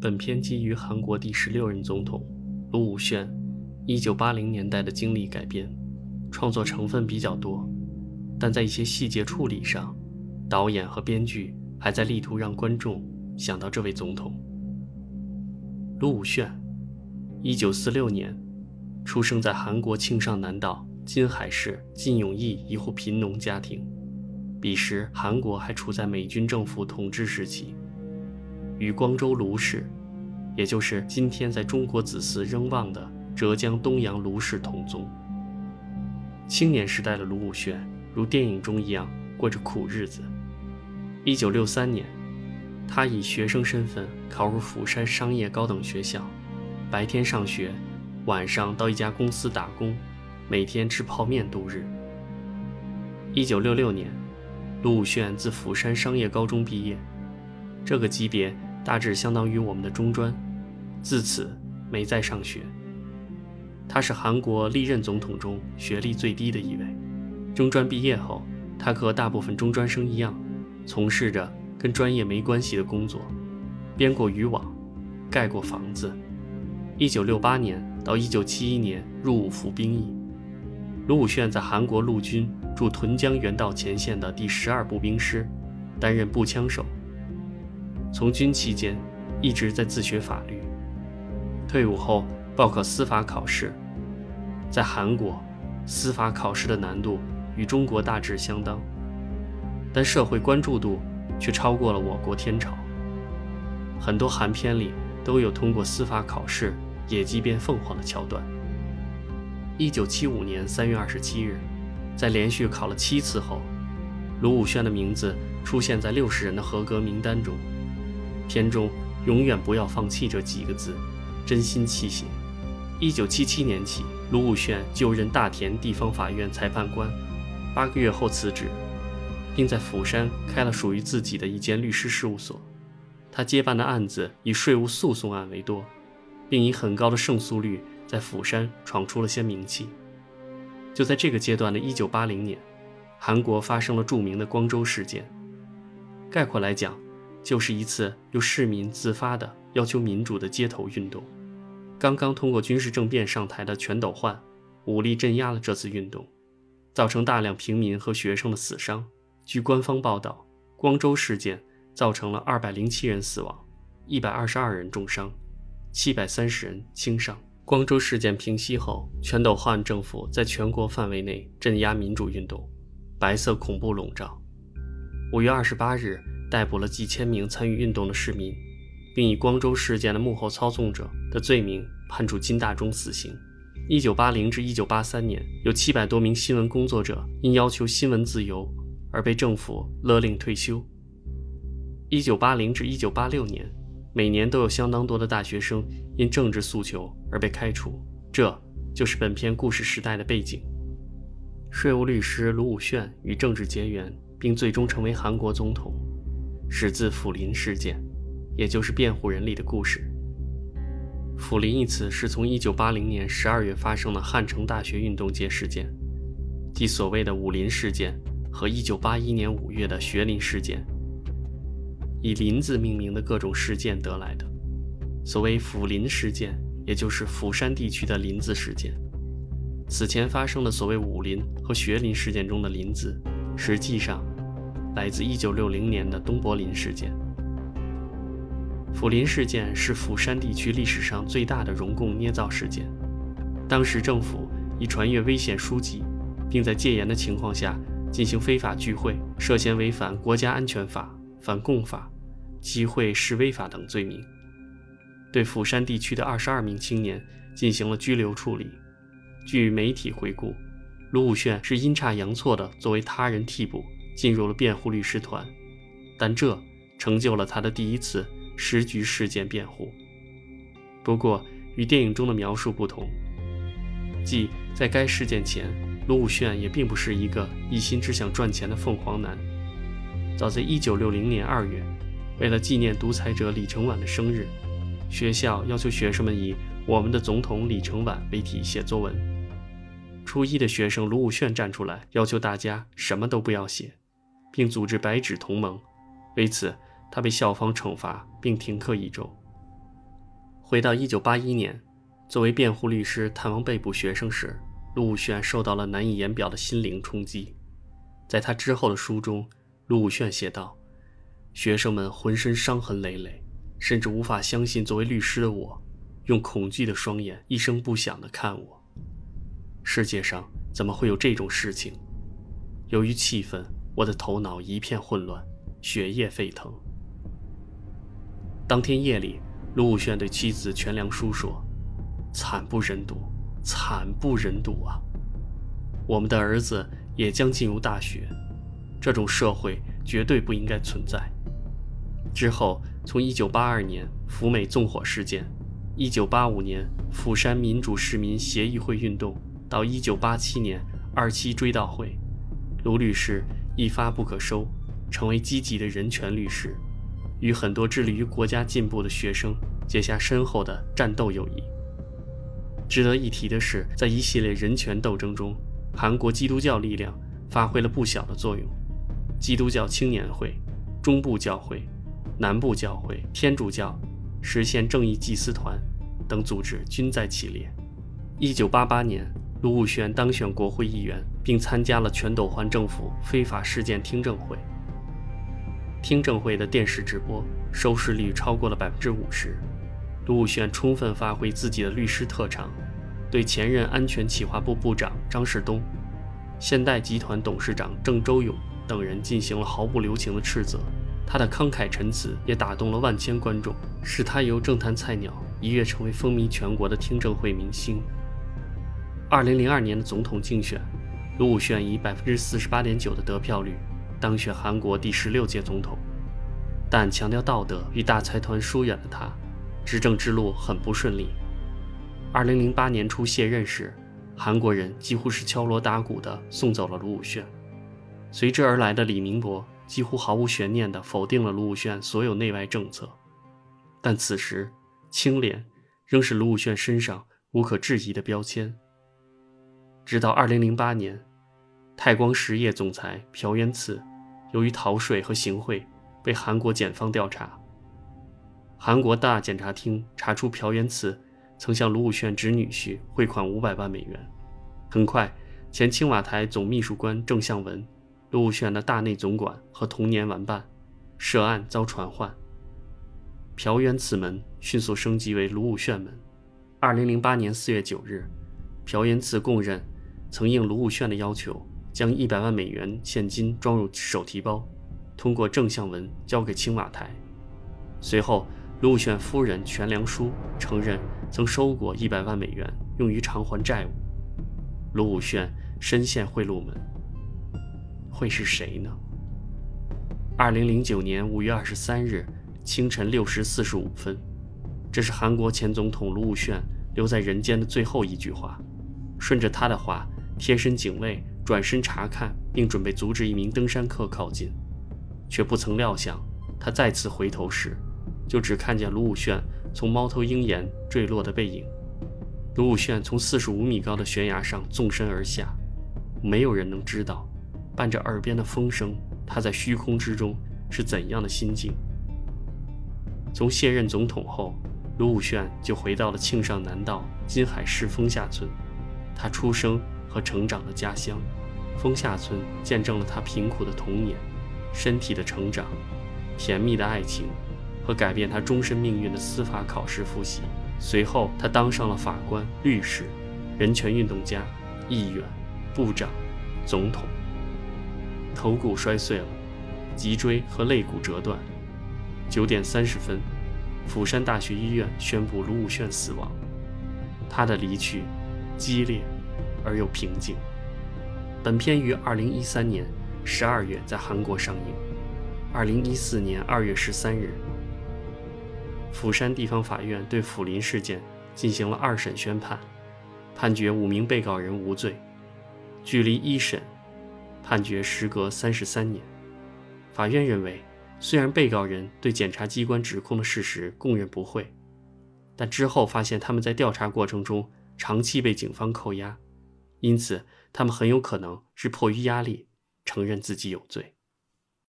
本片基于韩国第十六任总统卢武铉1980年代的经历改编，创作成分比较多，但在一些细节处理上，导演和编剧还在力图让观众想到这位总统。卢武铉，1946年出生在韩国庆尚南道金海市金永义一户贫农家庭，彼时韩国还处在美军政府统治时期。与光州卢氏，也就是今天在中国子嗣仍旺的浙江东阳卢氏同宗。青年时代的卢武铉，如电影中一样过着苦日子。一九六三年，他以学生身份考入釜山商业高等学校，白天上学，晚上到一家公司打工，每天吃泡面度日。一九六六年，卢武铉自釜山商业高中毕业，这个级别。大致相当于我们的中专，自此没再上学。他是韩国历任总统中学历最低的一位。中专毕业后，他和大部分中专生一样，从事着跟专业没关系的工作，编过渔网，盖过房子。1968年到1971年入伍服兵役。卢武铉在韩国陆军驻屯江原道前线的第十二步兵师，担任步枪手。从军期间，一直在自学法律。退伍后报考司法考试，在韩国，司法考试的难度与中国大致相当，但社会关注度却超过了我国天朝。很多韩片里都有通过司法考试野鸡变凤凰的桥段。一九七五年三月二十七日，在连续考了七次后，卢武铉的名字出现在六十人的合格名单中。片中“永远不要放弃”这几个字，真心泣血。一九七七年起，卢武铉就任大田地方法院裁判官，八个月后辞职，并在釜山开了属于自己的一间律师事务所。他接办的案子以税务诉讼案为多，并以很高的胜诉率在釜山闯出了些名气。就在这个阶段的一九八零年，韩国发生了著名的光州事件。概括来讲，就是一次由市民自发的要求民主的街头运动。刚刚通过军事政变上台的全斗焕，武力镇压了这次运动，造成大量平民和学生的死伤。据官方报道，光州事件造成了二百零七人死亡，一百二十二人重伤，七百三十人轻伤。光州事件平息后，全斗焕政府在全国范围内镇压民主运动，白色恐怖笼罩。五月二十八日。逮捕了几千名参与运动的市民，并以光州事件的幕后操纵者的罪名判处金大中死刑。一九八零至一九八三年，有七百多名新闻工作者因要求新闻自由而被政府勒令退休。一九八零至一九八六年，每年都有相当多的大学生因政治诉求而被开除。这就是本片故事时代的背景。税务律师卢武铉与政治结缘，并最终成为韩国总统。始自抚林事件，也就是辩护人里的故事。抚林一词是从1980年12月发生的汉城大学运动街事件，即所谓的武林事件和1981年5月的学林事件，以林字命名的各种事件得来的。所谓抚林事件，也就是釜山地区的林字事件。此前发生的所谓武林和学林事件中的林字，实际上。来自1960年的东柏林事件。釜林事件是釜山地区历史上最大的容共捏造事件。当时政府以传阅危险书籍，并在戒严的情况下进行非法聚会，涉嫌违反国家安全法、反共法、集会示威法等罪名，对釜山地区的22名青年进行了拘留处理。据媒体回顾，卢武铉是阴差阳错的作为他人替补。进入了辩护律师团，但这成就了他的第一次时局事件辩护。不过，与电影中的描述不同，即在该事件前，卢武铉也并不是一个一心只想赚钱的凤凰男。早在1960年2月，为了纪念独裁者李承晚的生日，学校要求学生们以“我们的总统李承晚”为题写作文。初一的学生卢武铉站出来，要求大家什么都不要写。并组织白纸同盟，为此他被校方惩罚并停课一周。回到1981年，作为辩护律师探望被捕学生时，陆武铉受到了难以言表的心灵冲击。在他之后的书中，陆武铉写道：“学生们浑身伤痕累累，甚至无法相信作为律师的我，用恐惧的双眼一声不响地看我。世界上怎么会有这种事情？由于气愤，我的头脑一片混乱，血液沸腾。”当天夜里，陆武铉对妻子全良淑说：“惨不忍睹，惨不忍睹啊！我们的儿子。”也将进入大学，这种社会绝对不应该存在。之后，从1982年福美纵火事件，1985年釜山民主市民协议会运动，到1987年二七追悼会，卢律师一发不可收，成为积极的人权律师，与很多致力于国家进步的学生结下深厚的战斗友谊。值得一提的是，在一系列人权斗争中。韩国基督教力量发挥了不小的作用，基督教青年会、中部教会、南部教会、天主教、实现正义祭司团等组织均在其列。一九八八年，卢武铉当选国会议员，并参加了全斗焕政府非法事件听证会。听证会的电视直播收视率超过了百分之五十。卢武铉充分发挥自己的律师特长。对前任安全企划部部长张世东、现代集团董事长郑周永等人进行了毫不留情的斥责，他的慷慨陈词也打动了万千观众，使他由政坛菜鸟一跃成为风靡全国的听证会明星。二零零二年的总统竞选，卢武铉以百分之四十八点九的得票率当选韩国第十六届总统，但强调道德与大财团疏远的他，执政之路很不顺利。二零零八年初卸任时，韩国人几乎是敲锣打鼓地送走了卢武铉，随之而来的李明博几乎毫无悬念地否定了卢武铉所有内外政策。但此时，清廉仍是卢武铉身上无可置疑的标签。直到二零零八年，泰光实业总裁朴元赐由于逃税和行贿被韩国检方调查，韩国大检察厅查出朴元赐。曾向卢武铉侄女婿汇款五百万美元。很快，前青瓦台总秘书官郑向文、卢武铉的大内总管和童年玩伴涉案遭传唤。朴元此门迅速升级为卢武铉门。二零零八年四月九日，朴元赐供认曾应卢武铉的要求，将一百万美元现金装入手提包，通过郑向文交给青瓦台。随后，卢武铉夫人全良淑承认。曾收过一百万美元用于偿还债务，卢武铉深陷贿赂门，会是谁呢？二零零九年五月二十三日清晨六时四十五分，这是韩国前总统卢武铉留在人间的最后一句话。顺着他的话，贴身警卫转身查看，并准备阻止一名登山客靠近，却不曾料想，他再次回头时，就只看见卢武铉。从猫头鹰岩坠落的背影，卢武铉从四十五米高的悬崖上纵身而下，没有人能知道，伴着耳边的风声，他在虚空之中是怎样的心境。从卸任总统后，卢武铉就回到了庆尚南道金海市丰下村，他出生和成长的家乡。丰下村见证了他贫苦的童年、身体的成长、甜蜜的爱情。和改变他终身命运的司法考试复习。随后，他当上了法官、律师、人权运动家、议员、部长、总统。头骨摔碎了，脊椎和肋骨折断。九点三十分，釜山大学医院宣布卢武铉死亡。他的离去，激烈而又平静。本片于二零一三年十二月在韩国上映。二零一四年二月十三日。釜山地方法院对釜林事件进行了二审宣判，判决五名被告人无罪。距离一审判决时隔三十三年，法院认为，虽然被告人对检察机关指控的事实供认不讳，但之后发现他们在调查过程中长期被警方扣押，因此他们很有可能是迫于压力承认自己有罪。